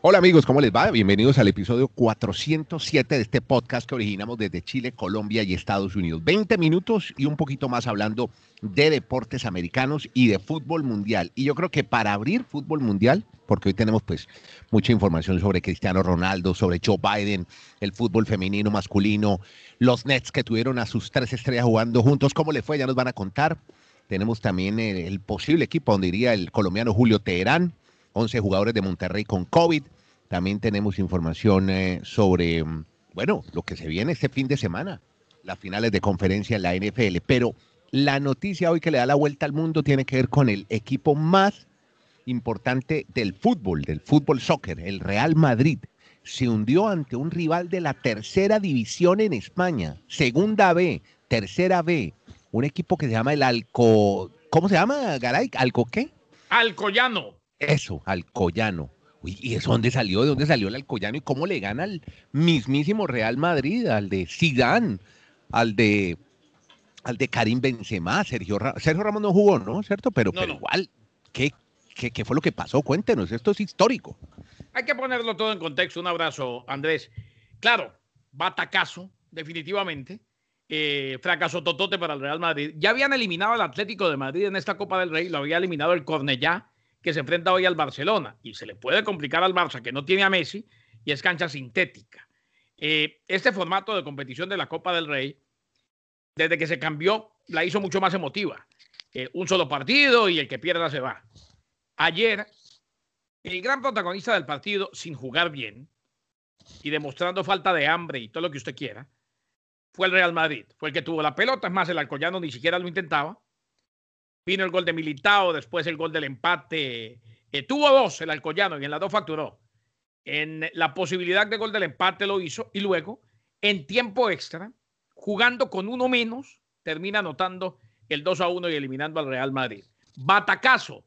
Hola amigos, ¿cómo les va? Bienvenidos al episodio 407 de este podcast que originamos desde Chile, Colombia y Estados Unidos. 20 minutos y un poquito más hablando de deportes americanos y de fútbol mundial. Y yo creo que para abrir fútbol mundial, porque hoy tenemos pues mucha información sobre Cristiano Ronaldo, sobre Joe Biden, el fútbol femenino, masculino, los Nets que tuvieron a sus tres estrellas jugando juntos, ¿cómo le fue? Ya nos van a contar. Tenemos también el, el posible equipo donde iría el colombiano Julio Teherán 11 jugadores de Monterrey con COVID. También tenemos información eh, sobre, mm, bueno, lo que se viene este fin de semana, las finales de conferencia en la NFL. Pero la noticia hoy que le da la vuelta al mundo tiene que ver con el equipo más importante del fútbol, del fútbol soccer, el Real Madrid. Se hundió ante un rival de la tercera división en España, segunda B, tercera B, un equipo que se llama el Alco, ¿cómo se llama, Garay? ¿Alco qué? Alcoyano. Eso, Alcoyano. Uy, ¿Y eso dónde salió? ¿De dónde salió el Alcoyano? ¿Y cómo le gana al mismísimo Real Madrid, al de Zidane, al de al de Karim Benzema, Sergio, Ra Sergio Ramos no jugó, ¿no? ¿Cierto? Pero, No, pero no. igual, ¿qué, qué, qué fue lo que pasó? Cuéntenos, esto es histórico. Hay que ponerlo todo en contexto. Un abrazo, Andrés. Claro, batacazo, definitivamente. Eh, fracaso totote para el Real Madrid. Ya habían eliminado al Atlético de Madrid en esta Copa del Rey, lo había eliminado el Cornellá, que se enfrenta hoy al Barcelona. Y se le puede complicar al Barça, que no tiene a Messi, y es cancha sintética. Eh, este formato de competición de la Copa del Rey, desde que se cambió, la hizo mucho más emotiva. Eh, un solo partido y el que pierda se va. Ayer, el gran protagonista del partido, sin jugar bien y demostrando falta de hambre y todo lo que usted quiera, fue el Real Madrid. Fue el que tuvo la pelota. Es más, el Alcoyano ni siquiera lo intentaba. Vino el gol de Militao, después el gol del empate. Eh, tuvo dos el Alcoyano y en las dos facturó. En la posibilidad de gol del empate lo hizo y luego, en tiempo extra, jugando con uno menos, termina anotando el 2 a 1 y eliminando al Real Madrid. Batacazo.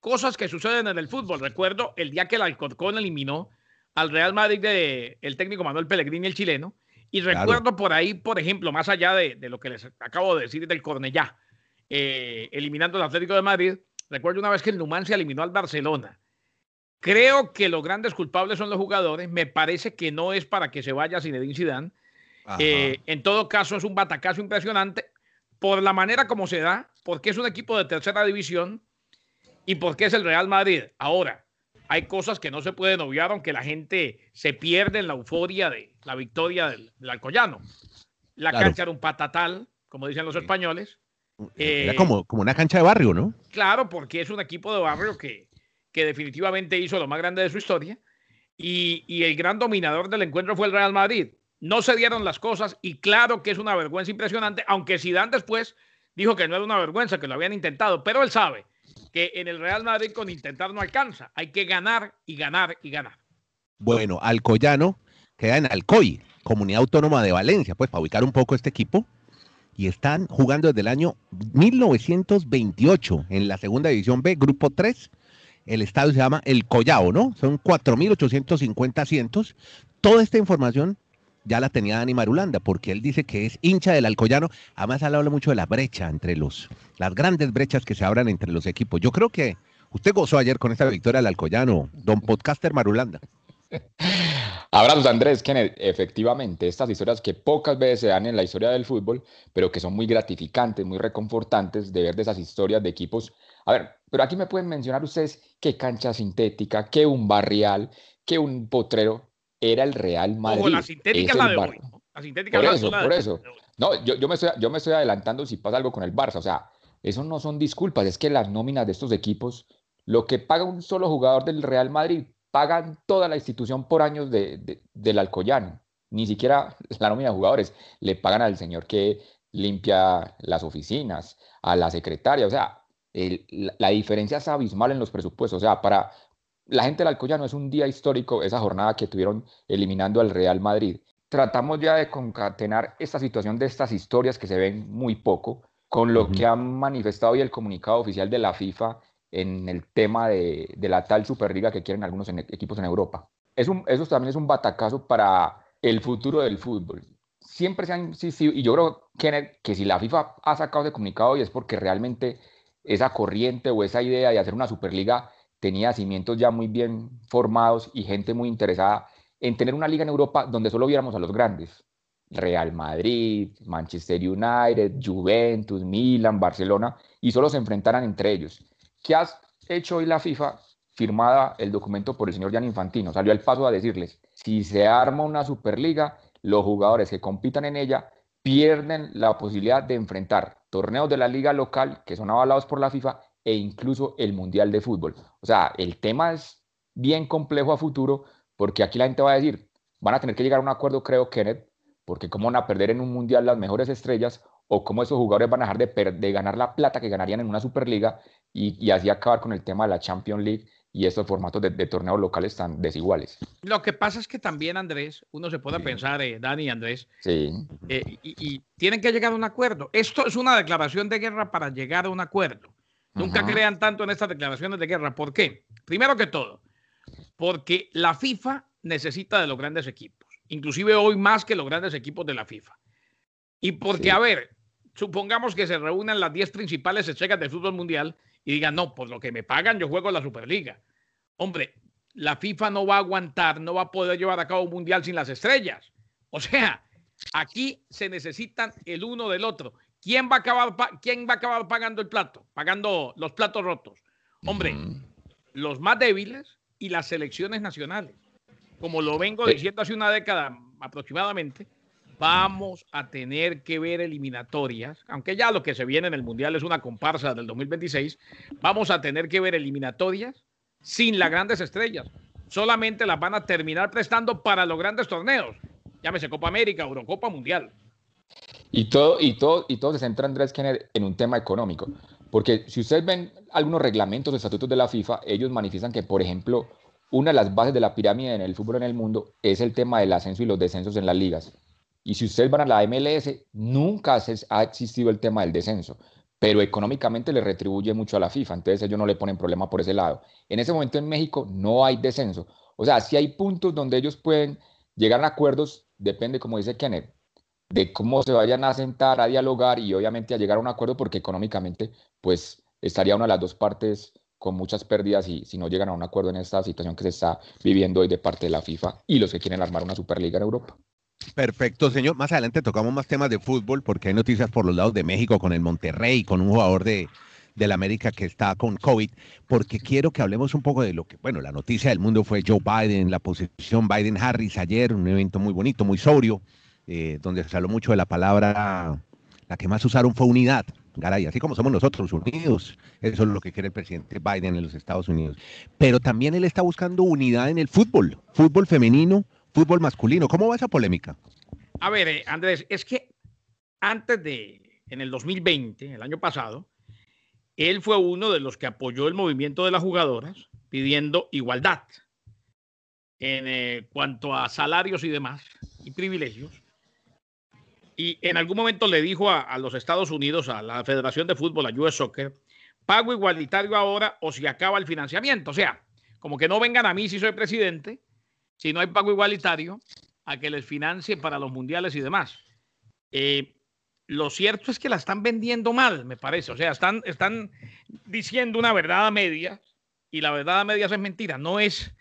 Cosas que suceden en el fútbol. Recuerdo el día que el Alcorcón eliminó al Real Madrid de el técnico Manuel Pellegrini, el chileno. Y Claro. recuerdo por ahí, por ejemplo, más allá de, de lo que les acabo de decir del Cornellá, eh, eliminando al Atlético de Madrid, recuerdo una vez que el Numancia eliminó al Barcelona. Creo que los grandes culpables son los jugadores. Me parece que no es para que se vaya Zinedine Zidane. Eh, en todo caso, es un batacazo impresionante por la manera como se da, porque es un equipo de tercera división y porque es el Real Madrid. Ahora, hay cosas que no se pueden obviar, aunque la gente se pierde en la euforia de la victoria del, del Alcoyano. La Claro. cancha era un patatal, como dicen los españoles. Era eh, como, como una cancha de barrio, ¿no? Claro, porque es un equipo de barrio que, que definitivamente hizo lo más grande de su historia. Y, y el gran dominador del encuentro fue el Real Madrid. No se dieron las cosas y claro que es una vergüenza impresionante, aunque Zidane después dijo que no era una vergüenza, que lo habían intentado, pero él sabe que en el Real Madrid con intentar no alcanza. Hay que ganar y ganar y ganar. Bueno, Alcoyano queda en Alcoy, Comunidad Autónoma de Valencia, pues para ubicar un poco este equipo. Y están jugando desde el año 1928 en la segunda división B, grupo 3. El estadio se llama El Collao, ¿no? Son 4.850 asientos. Toda esta información ya la tenía Dani Marulanda, porque él dice que es hincha del Alcoyano. Además, él habla mucho de la brecha entre los, las grandes brechas que se abran entre los equipos. Yo creo que usted gozó ayer con esta victoria del Alcoyano, don podcaster Marulanda. Abrazos, Andrés, Kenneth. Efectivamente, estas historias que pocas veces se dan en la historia del fútbol, pero que son muy gratificantes, muy reconfortantes de ver de esas historias de equipos. A ver, pero aquí me pueden mencionar ustedes qué cancha sintética, qué un barrial, qué un potrero era el Real Madrid. Ojo, la sintética Es la de Bar- hoy. La sintética Por la- eso, por de- eso. No, yo, yo me estoy, yo me estoy adelantando si pasa algo con el Barça. O sea, eso no son disculpas, es que las nóminas de estos equipos, lo que paga un solo jugador del Real Madrid, pagan toda la institución por años de, de- del Alcoyano. Ni siquiera la nómina de jugadores le pagan al señor que limpia las oficinas, a la secretaria. O sea, el- la, la diferencia es abismal en los presupuestos. O sea, para la gente del Alcoyano es un día histórico esa jornada que tuvieron eliminando al Real Madrid tratamos ya de concatenar esta situación de estas historias que se ven muy poco con lo que han manifestado hoy el comunicado oficial de la FIFA en el tema de, de la tal Superliga que quieren algunos en- equipos en Europa. Es un, eso también es un batacazo para el futuro del fútbol. Siempre se han insistido, y yo creo Kenneth, que si la FIFA ha sacado ese comunicado hoy es porque realmente esa corriente o esa idea de hacer una Superliga tenía cimientos ya muy bien formados y gente muy interesada en tener una liga en Europa donde solo viéramos a los grandes. Real Madrid, Manchester United, Juventus, Milan, Barcelona, y solo se enfrentaran entre ellos. ¿Qué has hecho hoy la FIFA? Firmada el documento por el señor Jan Infantino. Salió al paso a decirles, si se arma una Superliga, los jugadores que compitan en ella pierden la posibilidad de enfrentar torneos de la liga local que son avalados por la FIFA e incluso el Mundial de Fútbol. O sea, el tema es bien complejo a futuro porque aquí la gente va a decir, van a tener que llegar a un acuerdo, creo, Kenneth, porque cómo van a perder en un Mundial las mejores estrellas o cómo esos jugadores van a dejar de, de ganar la plata que ganarían en una Superliga y, así acabar con el tema de la Champions League y estos formatos de, torneos locales tan desiguales. Lo que pasa es que también, Andrés, uno se puede pensar, eh, Dani y Andrés, sí. Eh, y, tienen que llegar a un acuerdo. Esto es una declaración de guerra para llegar a un acuerdo. Nunca crean tanto en estas declaraciones de guerra. ¿Por qué? Primero que todo, porque la FIFA necesita de los grandes equipos, inclusive hoy más que los grandes equipos de la FIFA. Y porque, a ver, supongamos que se reúnan las 10 principales estrellas del fútbol mundial y digan, no, por lo que me pagan yo juego en la Superliga. Hombre, la FIFA no va a aguantar, no va a poder llevar a cabo un mundial sin las estrellas. O sea, aquí se necesitan el uno del otro. ¿Quién va a acabar, quién va a acabar pagando el plato? Pagando los platos rotos. Hombre, los más débiles y las selecciones nacionales. Como lo vengo diciendo hace una década aproximadamente, vamos a tener que ver eliminatorias, aunque ya lo que se viene en el Mundial es una comparsa del 2026, vamos a tener que ver eliminatorias sin las grandes estrellas. Solamente las van a terminar prestando para los grandes torneos. Llámese Copa América, Eurocopa, Mundial. Y todo, y todo, y todo se centra, Andrés Kenner, en un tema económico. Porque si ustedes ven algunos reglamentos o estatutos de la FIFA, ellos manifiestan que, por ejemplo, una de las bases de la pirámide en el fútbol en el mundo es el tema del ascenso y los descensos en las ligas. Y si ustedes van a la MLS, nunca ha existido el tema del descenso, pero económicamente le retribuye mucho a la FIFA, entonces ellos no le ponen problema por ese lado. En ese momento en México no hay descenso. O sea, si hay puntos donde ellos pueden llegar a acuerdos, depende, como dice Kenneth, de cómo se vayan a sentar, a dialogar y obviamente a llegar a un acuerdo porque económicamente pues estaría una de las dos partes con muchas pérdidas y si no llegan a un acuerdo en esta situación que se está viviendo hoy de parte de la FIFA y los que quieren armar una Superliga en Europa. Perfecto, señor. Más adelante tocamos más temas de fútbol porque hay noticias por los lados de México con el Monterrey, con un jugador de, la América que está con COVID, porque quiero que hablemos un poco de lo que, bueno, la noticia del mundo fue Joe Biden, la posición Biden-Harris ayer, un evento muy bonito, muy sobrio, eh, donde se habló mucho de la palabra, la que más usaron fue unidad. Garay, así como somos nosotros unidos, eso es lo que quiere el presidente Biden en los Estados Unidos. Pero también él está buscando unidad en el fútbol, fútbol femenino, fútbol masculino. ¿Cómo va esa polémica? A ver, eh, Andrés, es que antes de, en el 2020, el año pasado, él fue uno de los que apoyó el movimiento de las jugadoras pidiendo igualdad en eh, cuanto a salarios y demás y privilegios. Y en algún momento le dijo a, los Estados Unidos, a la Federación de Fútbol, a US Soccer, pago igualitario ahora o si acaba el financiamiento. O sea, como que no vengan a mí si soy presidente, si no hay pago igualitario, a que les financie para los mundiales y demás. Eh, lo cierto es que la están vendiendo mal, me parece. O sea, están, están diciendo una verdad a medias y la verdad a medias es mentira. No es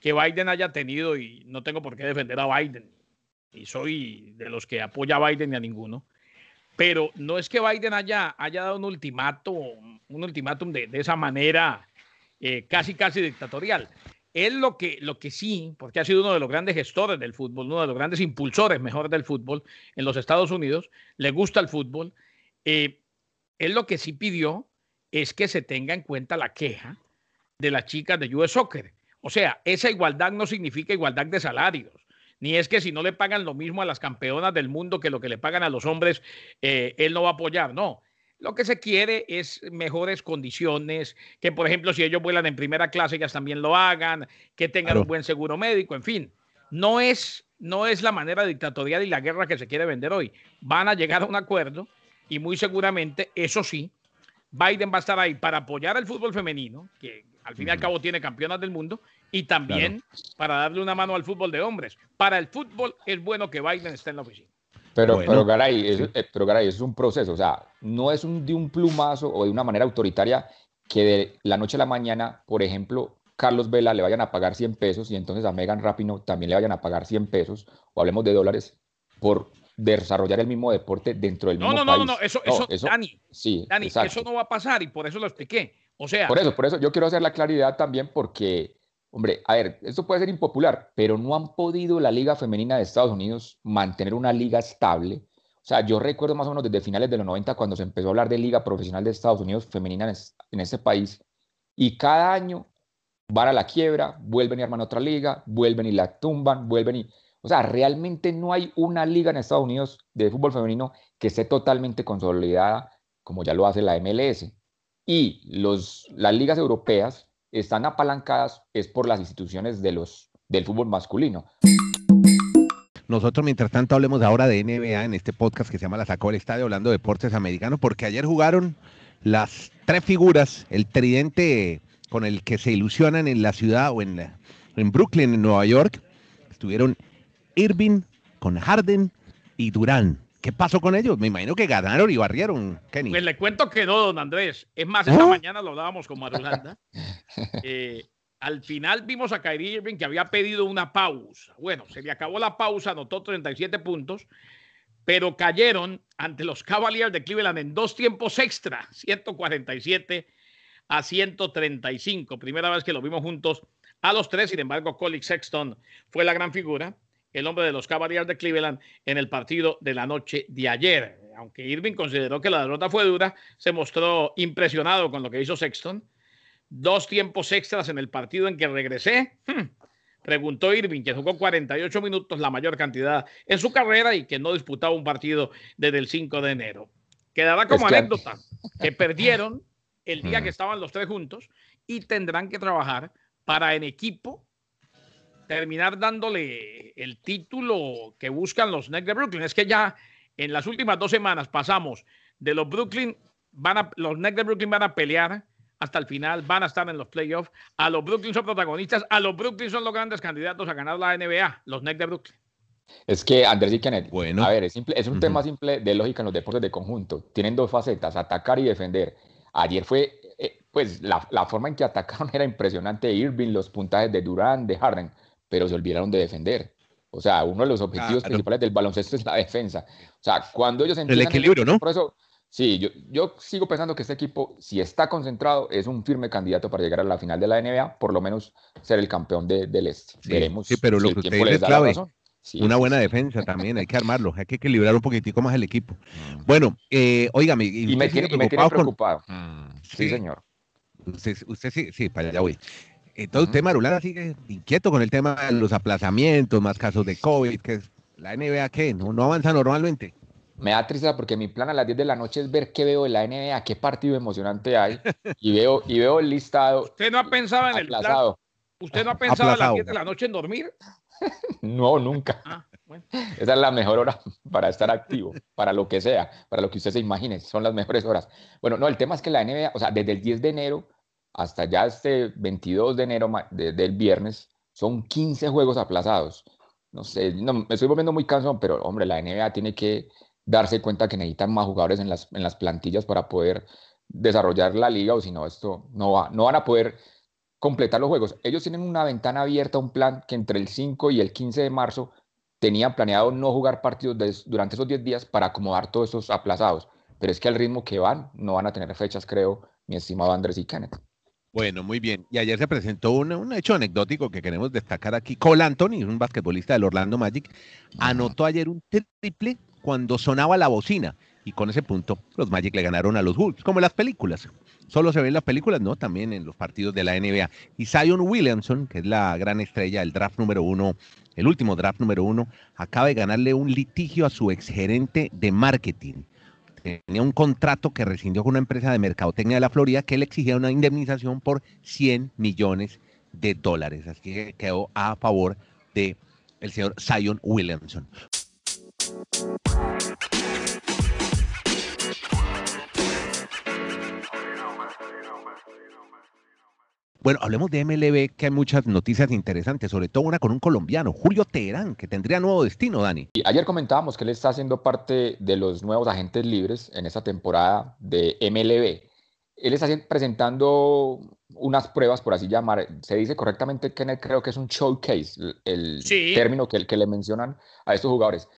que Biden haya tenido, y no tengo por qué defender a Biden, y soy de los que apoya a Biden y a ninguno, pero no es que Biden haya, haya dado un ultimátum, un ultimátum de, esa manera eh, casi, casi dictatorial. Él lo que, lo que sí, porque ha sido uno de los grandes gestores del fútbol, uno de los grandes impulsores mejor del fútbol en los Estados Unidos, le gusta el fútbol, eh, él lo que sí pidió es que se tenga en cuenta la queja de las chicas de US Soccer. O sea, esa igualdad no significa igualdad de salarios ni es que si no le pagan lo mismo a las campeonas del mundo que lo que le pagan a los hombres, eh, él no va a apoyar. No, lo que se quiere es mejores condiciones, que por ejemplo si ellos vuelan en primera clase, ellas también lo hagan, que tengan un buen seguro médico, en fin. No es, no es la manera dictatorial y la guerra que se quiere vender hoy. Van a llegar a un acuerdo y muy seguramente, eso sí, Biden va a estar ahí para apoyar al fútbol femenino, que al fin y al cabo tiene campeonas del mundo, y también para darle una mano al fútbol de hombres. Para el fútbol es bueno que Biden esté en la oficina. Pero, pero, Garay, es, eh, pero Garay, es un proceso, o sea, no es un, de un plumazo o de una manera autoritaria que de la noche a la mañana, por ejemplo, Carlos Vela le vayan a pagar 100 pesos y entonces a Megan Rapino también le vayan a pagar 100 pesos, o hablemos de dólares, por desarrollar el mismo deporte dentro del no, mismo no, país. No, no, no, eso, eso, eso Dani, sí, Dani eso no va a pasar y por eso lo expliqué. O sea, por eso, por eso yo quiero hacer la claridad también porque, hombre, a ver, esto puede ser impopular, pero no han podido la Liga Femenina de Estados Unidos mantener una liga estable. O sea, yo recuerdo más o menos desde finales de los 90 cuando se empezó a hablar de Liga Profesional de Estados Unidos femenina en este país y cada año van a la quiebra, vuelven y arman otra liga, vuelven y la tumban, vuelven y... O sea, realmente no hay una liga en Estados Unidos de fútbol femenino que esté totalmente consolidada como ya lo hace la MLS. Y los, las ligas europeas están apalancadas es por las instituciones de los, del fútbol masculino. Nosotros, mientras tanto, hablemos ahora de NBA en este podcast que se llama La Sacó del Estadio, hablando de deportes americanos, porque ayer jugaron las tres figuras, el tridente con el que se ilusionan en la ciudad o en, en Brooklyn, en Nueva York. Estuvieron Irving con Harden y Durán. ¿Qué pasó con ellos? Me imagino que ganaron y barrieron, Kenny. Pues le cuento que no, don Andrés. Es más, esta ¿Ah? mañana lo hablábamos con Marulanda. eh, al final vimos a Kyrie Irving que había pedido una pausa. Bueno, se le acabó la pausa, anotó 37 puntos, pero cayeron ante los Cavaliers de Cleveland en dos tiempos extra, 147 a 135. Primera vez que lo vimos juntos a los tres. Sin embargo, Colin Sexton fue la gran figura, el hombre de los Cavaliers de Cleveland en el partido de la noche de ayer. Aunque Irving consideró que la derrota fue dura, se mostró impresionado con lo que hizo Sexton. Dos tiempos extras en el partido en que regresé. Hmm, preguntó Irving, que jugó 48 minutos, la mayor cantidad en su carrera y que no disputaba un partido desde el 5 de enero. Quedará como anécdota que perdieron el día que estaban los tres juntos y tendrán que trabajar para en equipo terminar dándole el título que buscan los Nets de Brooklyn. Es que ya en las últimas dos semanas pasamos de los Brooklyn, van a, los Nets de Brooklyn van a pelear hasta el final, van a estar en los playoffs. A los Brooklyn son protagonistas, a los Brooklyn son los grandes candidatos a ganar la NBA, los Nets de Brooklyn. Es que Andrés y Kenneth, bueno. a ver, es, simple, es un tema simple de lógica en los deportes de conjunto. Tienen dos facetas, atacar y defender. Ayer fue, eh, pues la, la, forma en que atacaron era impresionante. Irving, los puntajes de Durán, de Harden, pero se olvidaron de defender. O sea, uno de los objetivos claro. principales del baloncesto es la defensa. O sea, cuando ellos El equilibrio, ¿no? Por eso, sí, yo, yo sigo pensando que este equipo, si está concentrado, es un firme candidato para llegar a la final de la NBA, por lo menos ser el campeón de, del Este. Sí, Veremos. Sí, pero si lo que usted es clave. Sí, una buena sí. defensa también, hay que armarlo, hay que equilibrar un poquitico más el equipo. Bueno, eh, óigame, y, Y me tiene, y me tiene preocupado con-. Sí, Sí. señor. Usted, usted sí, sí, para allá voy. Entonces, usted, Ujú. Marulanda, sigue inquieto con el tema de los aplazamientos, más casos de COVID, que es la NBA, ¿qué? ¿No, no avanza normalmente? Me da tristeza porque mi plan a las 10 de la noche es ver qué veo de la NBA, qué partido emocionante hay. Y veo, y veo el listado ¿Usted no ha pensado en el plan? aplazado. ¿Usted no ha pensado a las Aplazado. 10 de la noche en dormir? No, nunca. Ah, bueno. Esa es la mejor hora para estar activo, para lo que sea, para lo que usted se imagine, son las mejores horas. Bueno, no, el tema es que la NBA, o sea, desde el 10 de enero hasta ya este 22 de enero de- del viernes, son 15 juegos aplazados. No sé, no, me estoy volviendo muy cansado, pero hombre, la NBA tiene que darse cuenta que necesitan más jugadores en las, en las plantillas para poder desarrollar la liga, o si no, esto no va, no van a poder completar los juegos. Ellos tienen una ventana abierta, un plan que entre el 5 y el 15 de marzo tenían planeado no jugar partidos durante esos 10 días para acomodar todos esos aplazados. Pero es que al ritmo que van, no van a tener fechas, creo, mi estimado Andrés y Kenneth. Bueno, muy bien. Y ayer se presentó un, un hecho anecdótico que queremos destacar aquí. Cole Anthony, un basquetbolista del Orlando Magic, anotó ayer un triple cuando sonaba la bocina. Y con ese punto, los Magic le ganaron a los Bulls, como en las películas. Solo se ven en las películas, no, también en los partidos de la NBA. Y Zion Williamson, que es la gran estrella del draft número uno, el último draft número uno, acaba de ganarle un litigio a su exgerente de marketing. Tenía un contrato que rescindió con una empresa de mercadotecnia de la Florida que le exigía una indemnización por 100 millones de dólares. Así que quedó a favor de señor Zion Williamson. Bueno, hablemos de MLB, que hay muchas noticias interesantes, sobre todo una con un colombiano, Julio Teherán, que tendría nuevo destino, Dani. Y ayer comentábamos que él está haciendo parte de los nuevos agentes libres en esta temporada de MLB. él está presentando unas pruebas, por así llamar. Se dice correctamente, Kenneth, creo que es un showcase, el término que, que le mencionan a estos jugadores.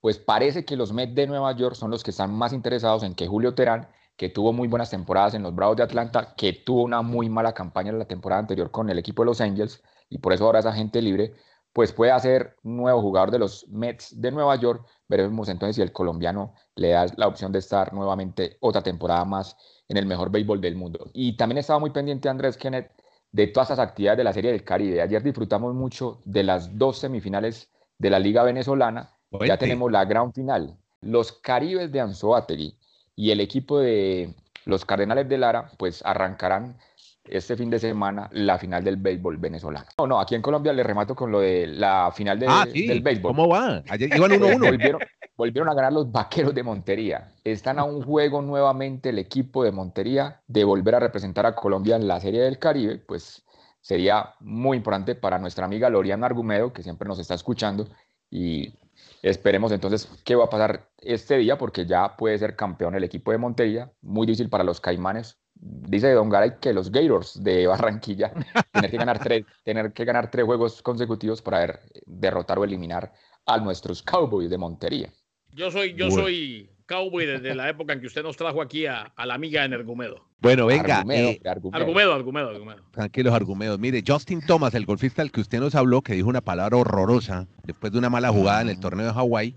Pues parece que los Mets de Nueva York son los que están más interesados en que Julio Terán, que tuvo muy buenas temporadas en los Bravos de Atlanta, que tuvo una muy mala campaña en la temporada anterior con el equipo de los Angels, y por eso ahora es agente libre, pues puede ser nuevo jugador de los Mets de Nueva York. Veremos entonces si el colombiano le da la opción de estar nuevamente otra temporada más en el mejor béisbol del mundo. Y también estaba muy pendiente Andrés Kenneth de todas esas actividades de la Serie del Caribe. Ayer disfrutamos mucho de las dos semifinales de la Liga Venezolana. Ya tenemos la gran final. Los Caribes de Anzoátegui y el equipo de los Cardenales de Lara, pues arrancarán este fin de semana la final del béisbol venezolano. No, no, aquí en Colombia le remato con lo de la final ah, del béisbol. ¿Cómo va? Ayer iban 1-1. volvieron, volvieron a ganar los vaqueros de Montería. Están a un juego nuevamente el equipo de Montería de volver a representar a Colombia en la Serie del Caribe, pues sería muy importante para nuestra amiga Loriana Argumedo, que siempre nos está escuchando, y esperemos entonces qué va a pasar este día, porque ya puede ser campeón el equipo de Montería, muy difícil para los Caimanes, dice Don Garay que los Gators de Barranquilla tener que ganar tres, tener que ganar tres juegos consecutivos para derrotar o eliminar a nuestros Cowboys de Montería. Yo soy, yo soy cowboy desde la época en que usted nos trajo aquí a, la amiga en Argumedo. Bueno, venga. Eh, Argumedo, Argumedo, Argumedo, Tranquilos, Argumedos. Mire, Justin Thomas, el golfista al que usted nos habló, que dijo una palabra horrorosa después de una mala jugada en el torneo de Hawái,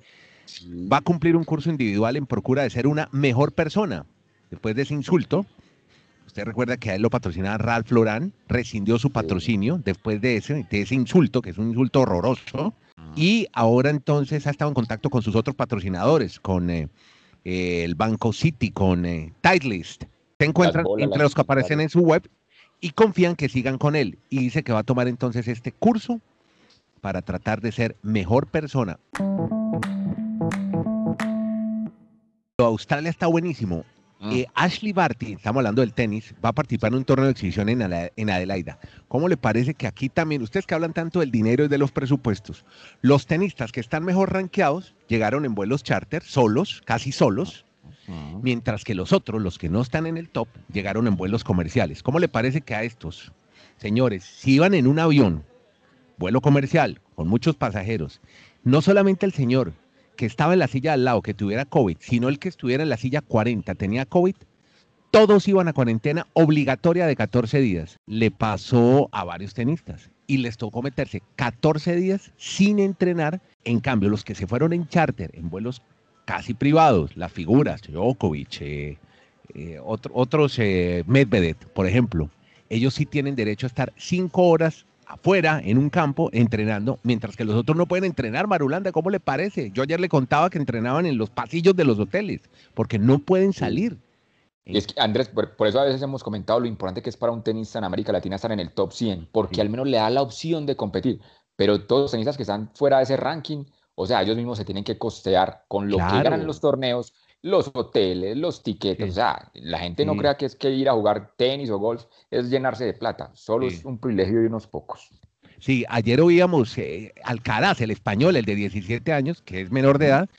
va a cumplir un curso individual en procura de ser una mejor persona. Después de ese insulto, Usted recuerda que a él lo patrocinaba Ralph Lauren, rescindió su patrocinio después de ese, de ese insulto, que es un insulto horroroso, ah. y ahora entonces ha estado en contacto con sus otros patrocinadores, con eh, el Banco City, con eh, Titleist. Se encuentran entre los que aparecen en su web y confían que sigan con él. Y dice que va a tomar entonces este curso para tratar de ser mejor persona. Australia está buenísimo. Mm. Eh, Ashley Barty, estamos hablando del tenis, va a participar en un torneo de exhibición en, Adelaida. ¿Cómo le parece que aquí también, ustedes que hablan tanto del dinero y de los presupuestos, los tenistas que están mejor rankeados llegaron en vuelos charter, solos, casi solos, mientras que los otros, los que no están en el top, llegaron en vuelos comerciales? ¿Cómo le parece que a estos señores, si iban en un avión, vuelo comercial, con muchos pasajeros, no solamente el señor, que estaba en la silla al lado que tuviera COVID, sino el que estuviera en la silla 40 tenía COVID, todos iban a cuarentena obligatoria de 14 días. Le pasó a varios tenistas y les tocó meterse 14 días sin entrenar. En cambio, los que se fueron en charter, en vuelos casi privados, las figuras, Djokovic, eh, eh, otros eh, Medvedev, por ejemplo, ellos sí tienen derecho a estar 5 horas afuera, en un campo, entrenando, mientras que los otros no pueden entrenar, Marulanda, ¿cómo le parece? Yo ayer le contaba que entrenaban en los pasillos de los hoteles, porque no pueden salir. Y es que, Andrés, por, eso a veces hemos comentado lo importante que es para un tenista en América Latina estar en el top 100, porque al menos le da la opción de competir. Pero todos los tenistas que están fuera de ese ranking, o sea, ellos mismos se tienen que costear con lo que ganan los torneos, los hoteles, los tiquetes. O sea, la gente no crea que es que ir a jugar tenis o golf es llenarse de plata. Solo es un privilegio de unos pocos. Sí, ayer oíamos eh, Alcaraz, el español, el de 17 años, que es menor de edad,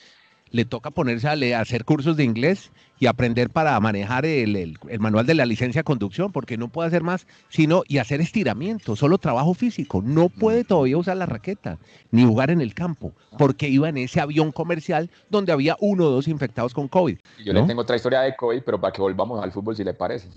le toca ponerse a, hacer cursos de inglés y aprender para manejar el, manual de la licencia de conducción, porque no puede hacer más, sino y hacer estiramiento, solo trabajo físico. No puede todavía usar la raqueta ni jugar en el campo, porque iba en ese avión comercial donde había uno o dos infectados con COVID. Yo le tengo otra historia de COVID, pero para que volvamos al fútbol, si le parece.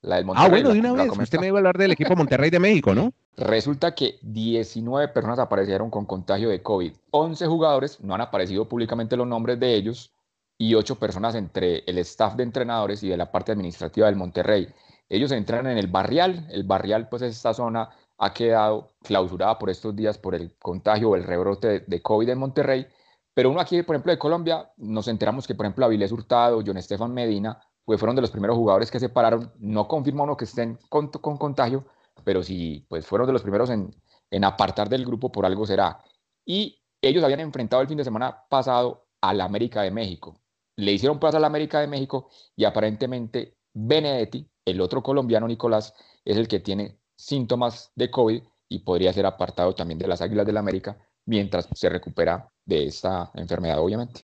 La del ah, Monterrey. Ah, bueno, de una vez. Usted me iba a hablar del equipo Monterrey de México, ¿no? Resulta que 19 personas aparecieron con contagio de COVID. 11 jugadores, no han aparecido públicamente los nombres de ellos, y 8 personas entre el staff de entrenadores y de la parte administrativa del Monterrey. Ellos entran en el barrial. El barrial, pues esta zona ha quedado clausurada por estos días por el contagio o el rebrote de, COVID en Monterrey. Pero uno aquí, por ejemplo, de Colombia, nos enteramos que, por ejemplo, Avilés Hurtado, John Estefan Medina, pues fueron de los primeros jugadores que se pararon. No confirma uno que estén con, con contagio, pero sí, pues fueron de los primeros en, en apartar del grupo, por algo será. Y ellos habían enfrentado el fin de semana pasado al América de México. Le hicieron plaza al América de México y aparentemente Benedetti, el otro colombiano Nicolás, es el que tiene síntomas de COVID y podría ser apartado también de las Águilas del la América mientras se recupera de esta enfermedad, obviamente.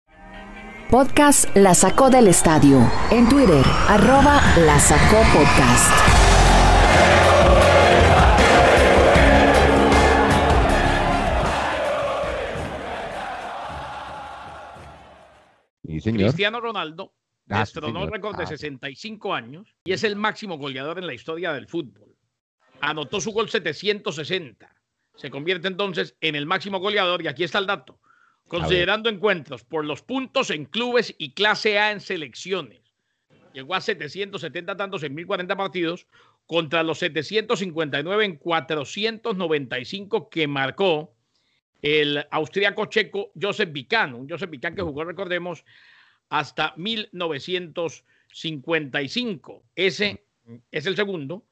Podcast La Sacó del Estadio. En Twitter, arroba La Sacó Podcast. Cristiano Ronaldo ah, destronó el récord de 65 ah. años y es el máximo goleador en la historia del fútbol. Anotó su gol 760. Se convierte entonces en el máximo goleador y aquí está el dato. Considerando encuentros por los puntos en clubes y clase A en selecciones. Llegó a 770 tantos en 1040 partidos contra los 759 en 495 que marcó el austríaco checo Joseph Vican, un Joseph Vican que jugó, recordemos, hasta 1955. Ese es el segundo.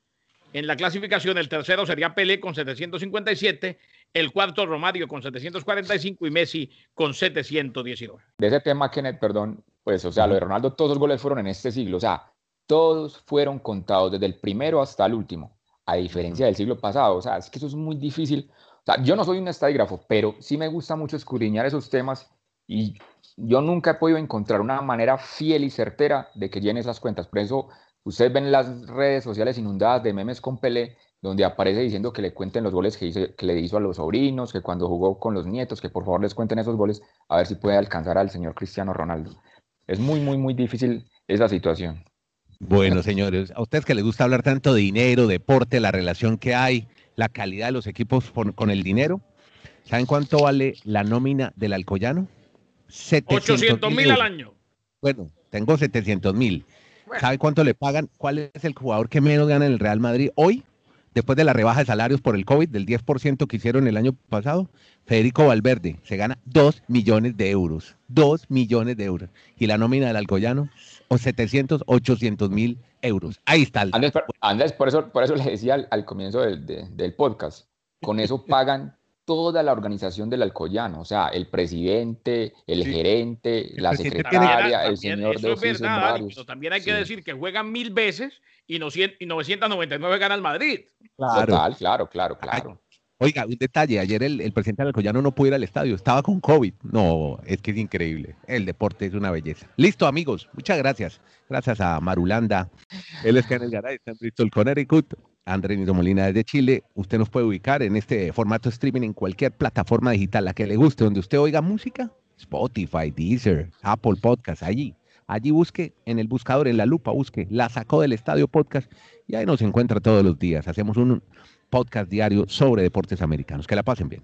En la clasificación, el tercero sería Pelé con 757, el cuarto Romario con 745 y Messi con 719. De ese tema, Kenneth, perdón, pues, o sea, lo de Ronaldo, todos los goles fueron en este siglo, o sea, todos fueron contados desde el primero hasta el último, a diferencia del siglo pasado, o sea, es que eso es muy difícil. O sea, yo no soy un estadígrafo, pero sí me gusta mucho escudriñar esos temas y yo nunca he podido encontrar una manera fiel y certera de que llene esas cuentas. Por eso ustedes ven las redes sociales inundadas de memes con Pelé, donde aparece diciendo que le cuenten los goles que, que le hizo a los sobrinos, que cuando jugó con los nietos, que por favor les cuenten esos goles, a ver si puede alcanzar al señor Cristiano Ronaldo. Es muy, muy, muy difícil esa situación. Bueno, señores, a ustedes que les gusta hablar tanto de dinero, deporte, la relación que hay, la calidad de los equipos con el dinero, ¿saben cuánto vale la nómina del Alcoyano? 800 mil al año. Bueno, tengo 700 mil. ¿Sabe cuánto le pagan? ¿Cuál es el jugador que menos gana en el Real Madrid hoy? Después de la rebaja de salarios por el COVID del 10% que hicieron el año pasado, Federico Valverde se gana 2 millones de euros. 2 millones de euros. Y la nómina del Alcoyano, o 700, 800 mil euros. Ahí está. El... Andrés, por, eso, por eso le decía al, comienzo del, del podcast, con eso pagan toda la organización del Alcoyano, o sea, el presidente, el gerente, la secretaria, el señor de oficios pero también hay que decir que juegan mil veces y, 999 gana el Madrid. Claro, claro, claro, claro. Oiga, un detalle, ayer el, el, presidente Alcoyano no pudo ir al estadio, estaba con COVID. No, es que es increíble, el deporte es una belleza. Listo, amigos, muchas gracias. Gracias a Marulanda, él es Kenneth Garay, está en Bristol, Connecticut. Andrés Nito Molina desde Chile. Usted nos puede ubicar en este formato streaming en cualquier plataforma digital, la que le guste, donde usted oiga música, Spotify, Deezer, Apple Podcast, allí. Allí busque en el buscador, en la lupa, busque La Sacó del Estadio Podcast y ahí nos encuentra todos los días. Hacemos un podcast diario sobre deportes americanos. Que la pasen bien.